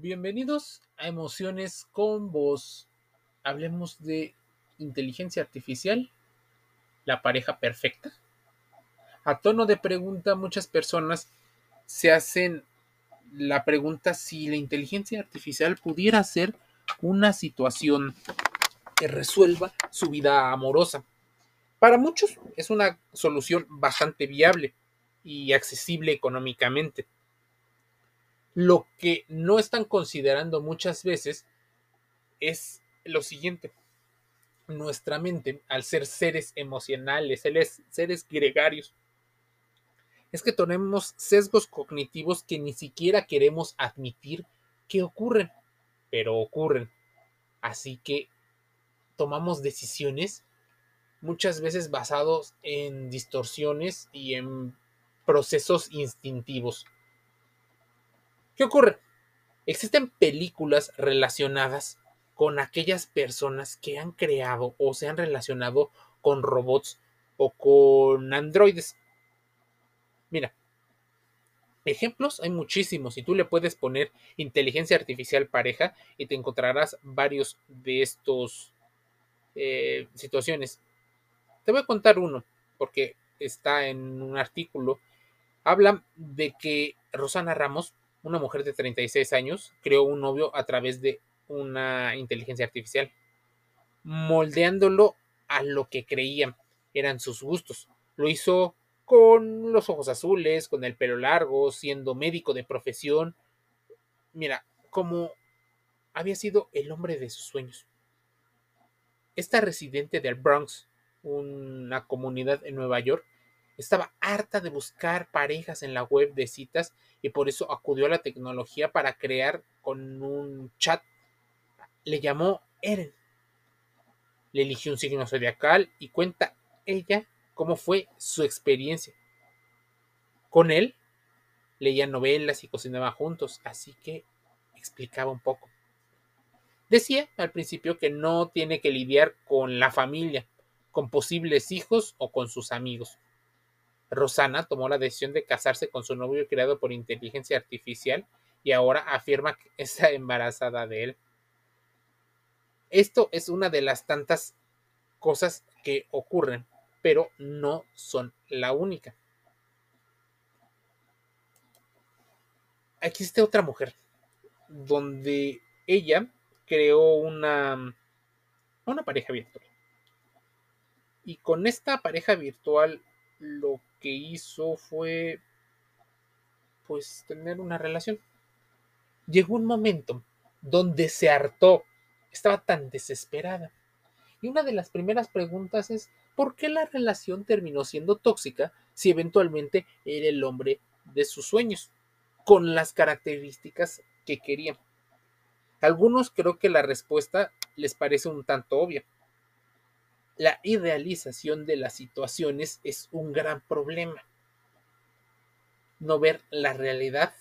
Bienvenidos a Emociones con Voz. Hablemos de inteligencia artificial, la pareja perfecta. A tono de pregunta, muchas personas se hacen la pregunta si la inteligencia artificial pudiera ser una situación que resuelva su vida amorosa. Para muchos es una solución bastante viable y accesible económicamente. Lo que no están considerando muchas veces es lo siguiente. Nuestra mente, al ser seres emocionales, seres gregarios, es que tenemos sesgos cognitivos que ni siquiera queremos admitir que ocurren, pero ocurren. Así que tomamos decisiones muchas veces basados en distorsiones y en procesos instintivos. ¿Qué ocurre? Existen películas relacionadas con aquellas personas que han creado o se han relacionado con robots o con androides. Mira, ejemplos hay muchísimos y tú le puedes poner inteligencia artificial pareja y te encontrarás varios de estos eh, situaciones. Te voy a contar uno porque está en un artículo. Habla de que Rosana Ramos una mujer de 36 años creó un novio a través de una inteligencia artificial, moldeándolo a lo que creían eran sus gustos. Lo hizo con los ojos azules, con el pelo largo, siendo médico de profesión. Mira, como había sido el hombre de sus sueños. Esta residente del Bronx, una comunidad en Nueva York, estaba harta de buscar parejas en la web de citas y por eso acudió a la tecnología para crear con un chat. Le llamó Eren. Le eligió un signo zodiacal y cuenta ella cómo fue su experiencia. Con él leía novelas y cocinaba juntos, así que explicaba un poco. Decía al principio que no tiene que lidiar con la familia, con posibles hijos o con sus amigos. Rosana tomó la decisión de casarse con su novio creado por inteligencia artificial y ahora afirma que está embarazada de él. Esto es una de las tantas cosas que ocurren, pero no son la única. Existe otra mujer donde ella creó una, una pareja virtual. Y con esta pareja virtual lo que hizo fue pues tener una relación. Llegó un momento donde se hartó, estaba tan desesperada. Y una de las primeras preguntas es, ¿por qué la relación terminó siendo tóxica si eventualmente era el hombre de sus sueños, con las características que quería? algunos creo que la respuesta les parece un tanto obvia la idealización de las situaciones es un gran problema. No ver la realidad.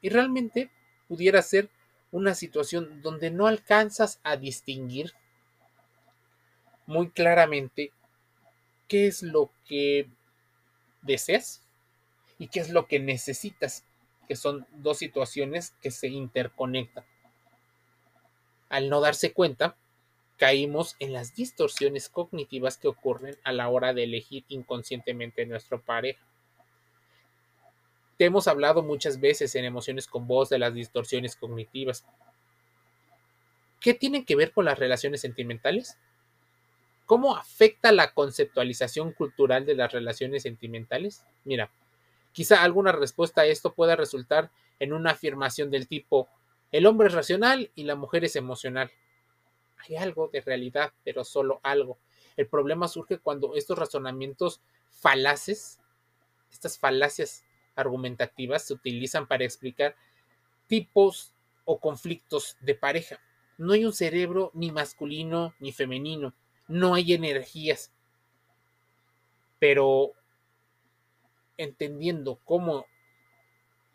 Y realmente pudiera ser una situación donde no alcanzas a distinguir muy claramente qué es lo que deseas y qué es lo que necesitas, que son dos situaciones que se interconectan. Al no darse cuenta, caímos en las distorsiones cognitivas que ocurren a la hora de elegir inconscientemente nuestro pareja. Te hemos hablado muchas veces en Emociones con Voz de las distorsiones cognitivas. ¿Qué tienen que ver con las relaciones sentimentales? ¿Cómo afecta la conceptualización cultural de las relaciones sentimentales? Mira, quizá alguna respuesta a esto pueda resultar en una afirmación del tipo el hombre es racional y la mujer es emocional hay algo de realidad, pero solo algo. El problema surge cuando estos razonamientos falaces, estas falacias argumentativas se utilizan para explicar tipos o conflictos de pareja. No hay un cerebro ni masculino ni femenino, no hay energías. Pero entendiendo cómo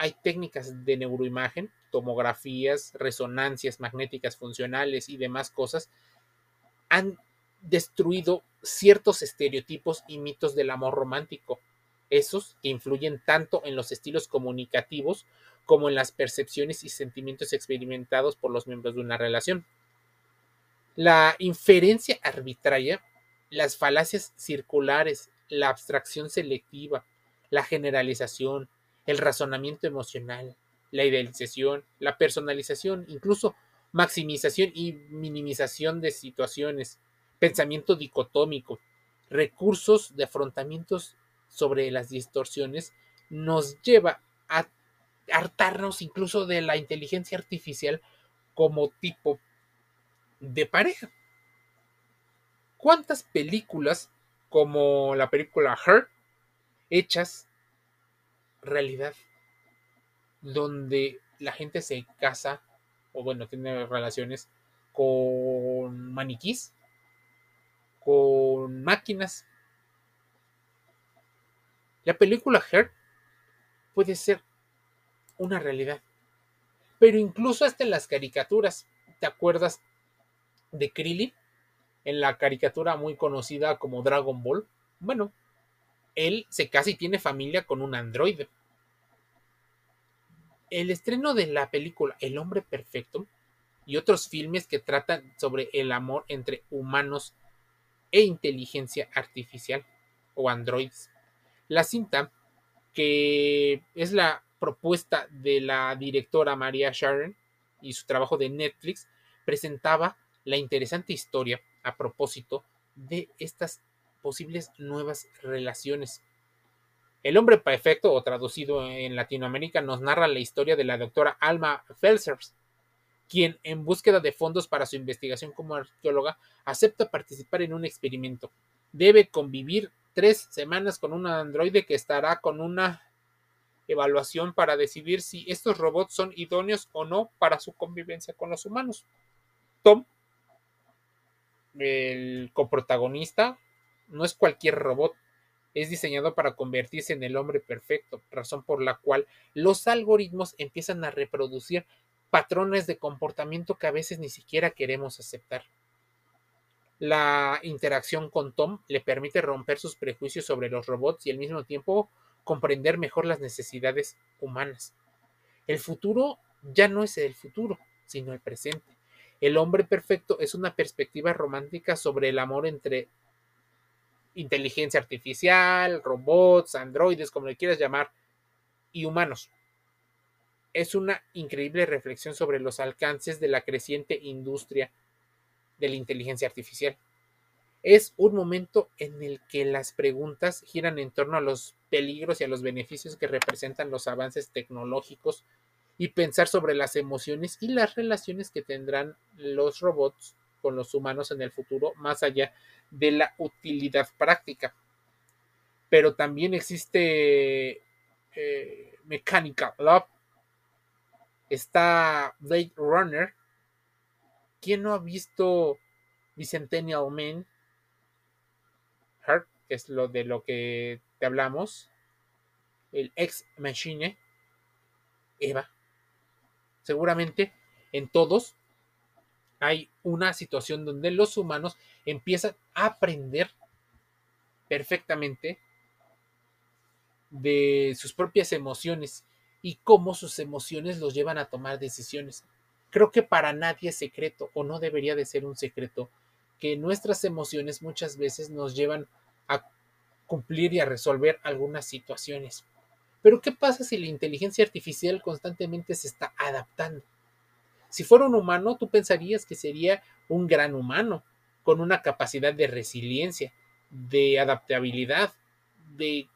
hay técnicas de neuroimagen, tomografías, resonancias magnéticas funcionales y demás cosas, han destruido ciertos estereotipos y mitos del amor romántico, esos que influyen tanto en los estilos comunicativos como en las percepciones y sentimientos experimentados por los miembros de una relación. La inferencia arbitraria, las falacias circulares, la abstracción selectiva, la generalización, el razonamiento emocional, la idealización, la personalización, incluso maximización y minimización de situaciones, pensamiento dicotómico, recursos de afrontamientos sobre las distorsiones, nos lleva a hartarnos incluso de la inteligencia artificial como tipo de pareja. ¿Cuántas películas como la película Her hechas realidad donde la gente se casa o bueno, tiene relaciones con maniquís, con máquinas. La película Her puede ser una realidad. Pero incluso hasta en las caricaturas, ¿te acuerdas de Krillin? En la caricatura muy conocida como Dragon Ball. Bueno, él se casa y tiene familia con un androide. El estreno de la película El hombre perfecto y otros filmes que tratan sobre el amor entre humanos e inteligencia artificial o androides. La cinta, que es la propuesta de la directora María Sharon y su trabajo de Netflix, presentaba la interesante historia a propósito de estas posibles nuevas relaciones el hombre perfecto, o traducido en Latinoamérica, nos narra la historia de la doctora Alma Felsers, quien, en búsqueda de fondos para su investigación como arqueóloga, acepta participar en un experimento. Debe convivir tres semanas con un androide que estará con una evaluación para decidir si estos robots son idóneos o no para su convivencia con los humanos. Tom, el coprotagonista, no es cualquier robot, es diseñado para convertirse en el hombre perfecto, razón por la cual los algoritmos empiezan a reproducir patrones de comportamiento que a veces ni siquiera queremos aceptar. La interacción con Tom le permite romper sus prejuicios sobre los robots y al mismo tiempo comprender mejor las necesidades humanas. El futuro ya no es el futuro, sino el presente. El hombre perfecto es una perspectiva romántica sobre el amor entre inteligencia artificial, robots, androides, como le quieras llamar, y humanos. Es una increíble reflexión sobre los alcances de la creciente industria de la inteligencia artificial. Es un momento en el que las preguntas giran en torno a los peligros y a los beneficios que representan los avances tecnológicos y pensar sobre las emociones y las relaciones que tendrán los robots con los humanos en el futuro, más allá de la utilidad práctica. Pero también existe eh, Mechanical Love, está Blade Runner. ¿Quién no ha visto Bicentennial Man? Heart, que es lo de lo que te hablamos. El Ex Machine. Eva. Seguramente en todos hay una situación donde los humanos empiezan a aprender perfectamente de sus propias emociones y cómo sus emociones los llevan a tomar decisiones. Creo que para nadie es secreto o no debería de ser un secreto que nuestras emociones muchas veces nos llevan a cumplir y a resolver algunas situaciones. Pero ¿qué pasa si la inteligencia artificial constantemente se está adaptando? Si fuera un humano, tú pensarías que sería un gran humano, con una capacidad de resiliencia, de adaptabilidad, de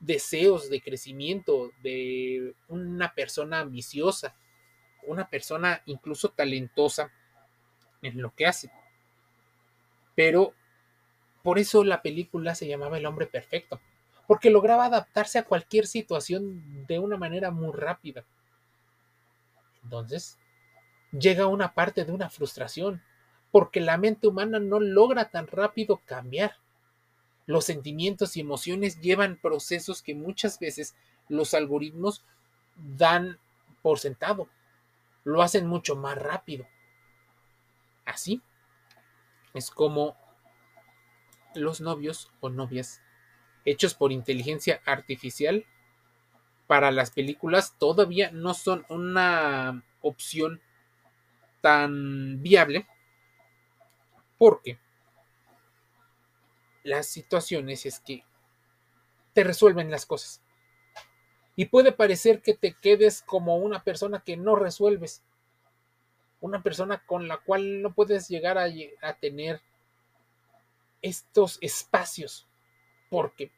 deseos de crecimiento, de una persona ambiciosa, una persona incluso talentosa en lo que hace. Pero por eso la película se llamaba El hombre perfecto, porque lograba adaptarse a cualquier situación de una manera muy rápida. Entonces, llega una parte de una frustración, porque la mente humana no logra tan rápido cambiar. Los sentimientos y emociones llevan procesos que muchas veces los algoritmos dan por sentado. Lo hacen mucho más rápido. Así es como los novios o novias hechos por inteligencia artificial para las películas todavía no son una opción tan viable porque las situaciones es que te resuelven las cosas. Y puede parecer que te quedes como una persona que no resuelves, una persona con la cual no puedes llegar a, a tener estos espacios, porque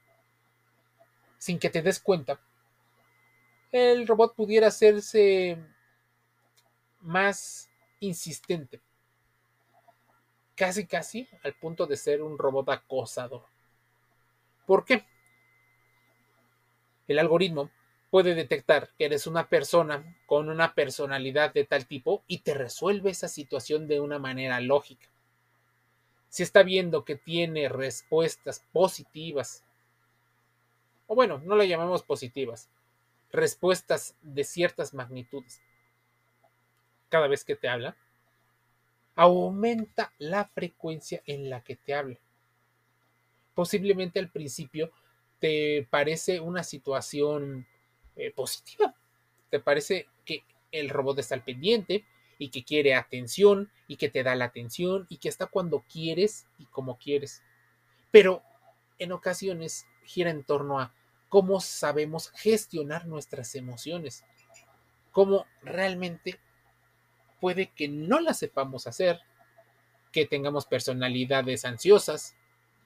sin que te des cuenta, el robot pudiera hacerse más insistente, casi casi al punto de ser un robot acosador. ¿Por qué? El algoritmo puede detectar que eres una persona con una personalidad de tal tipo y te resuelve esa situación de una manera lógica. Si está viendo que tiene respuestas positivas, o bueno, no la llamamos positivas, respuestas de ciertas magnitudes cada vez que te habla, aumenta la frecuencia en la que te habla. Posiblemente al principio te parece una situación eh, positiva, te parece que el robot está al pendiente y que quiere atención y que te da la atención y que está cuando quieres y como quieres. Pero en ocasiones gira en torno a cómo sabemos gestionar nuestras emociones, cómo realmente puede que no las sepamos hacer, que tengamos personalidades ansiosas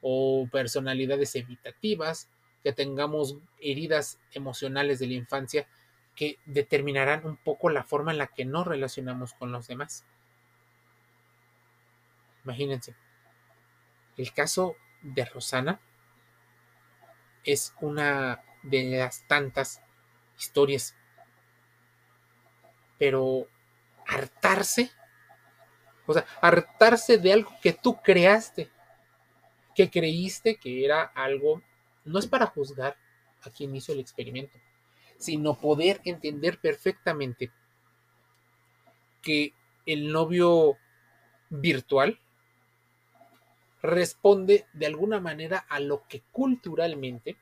o personalidades evitativas, que tengamos heridas emocionales de la infancia que determinarán un poco la forma en la que nos relacionamos con los demás. Imagínense, el caso de Rosana es una de las tantas historias. Pero hartarse, o sea, hartarse de algo que tú creaste, que creíste que era algo, no es para juzgar a quien hizo el experimento, sino poder entender perfectamente que el novio virtual responde de alguna manera a lo que culturalmente,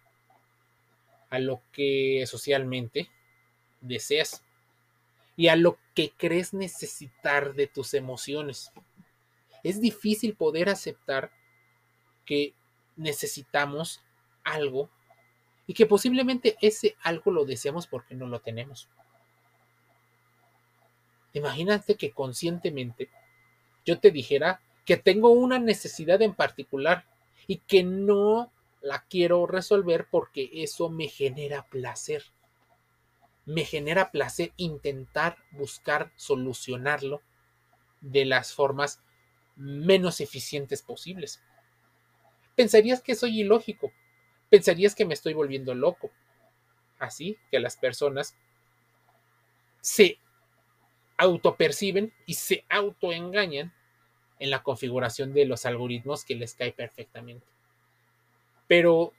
a lo que socialmente deseas y a lo que crees necesitar de tus emociones. Es difícil poder aceptar que necesitamos algo y que posiblemente ese algo lo deseamos porque no lo tenemos. Imagínate que conscientemente yo te dijera que tengo una necesidad en particular y que no la quiero resolver porque eso me genera placer. Me genera placer intentar buscar solucionarlo de las formas menos eficientes posibles. Pensarías que soy ilógico, pensarías que me estoy volviendo loco. Así que las personas se autoperciben y se autoengañan en la configuración de los algoritmos que les cae perfectamente. Pero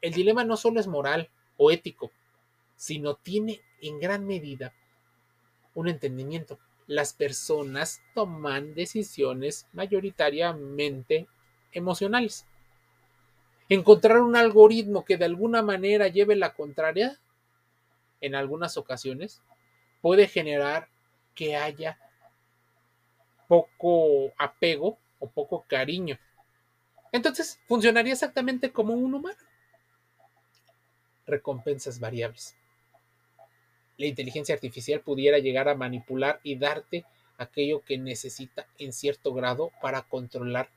el dilema no solo es moral o ético, sino tiene en gran medida un entendimiento. Las personas toman decisiones mayoritariamente emocionales. Encontrar un algoritmo que de alguna manera lleve la contraria, en algunas ocasiones, puede generar que haya poco apego o poco cariño. Entonces, funcionaría exactamente como un humano. Recompensas variables. La inteligencia artificial pudiera llegar a manipular y darte aquello que necesita en cierto grado para controlar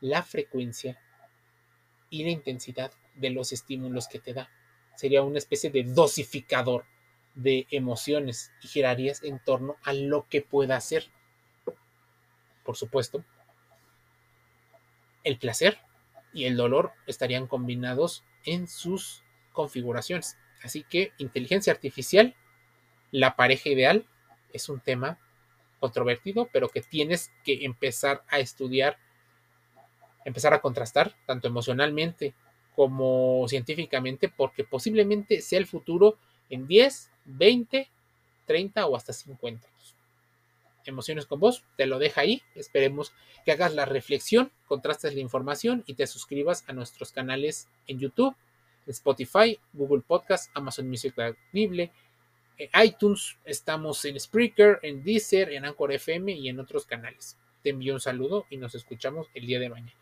la frecuencia y la intensidad de los estímulos que te da. Sería una especie de dosificador de emociones y girarías en torno a lo que pueda hacer por supuesto, el placer y el dolor estarían combinados en sus configuraciones. Así que inteligencia artificial, la pareja ideal, es un tema controvertido, pero que tienes que empezar a estudiar, empezar a contrastar, tanto emocionalmente como científicamente, porque posiblemente sea el futuro en 10, 20, 30 o hasta 50 Emociones con vos, te lo deja ahí. Esperemos que hagas la reflexión, contrastes la información y te suscribas a nuestros canales en YouTube, Spotify, Google Podcast, Amazon Music en iTunes, estamos en Spreaker, en Deezer, en Anchor FM y en otros canales. Te envío un saludo y nos escuchamos el día de mañana.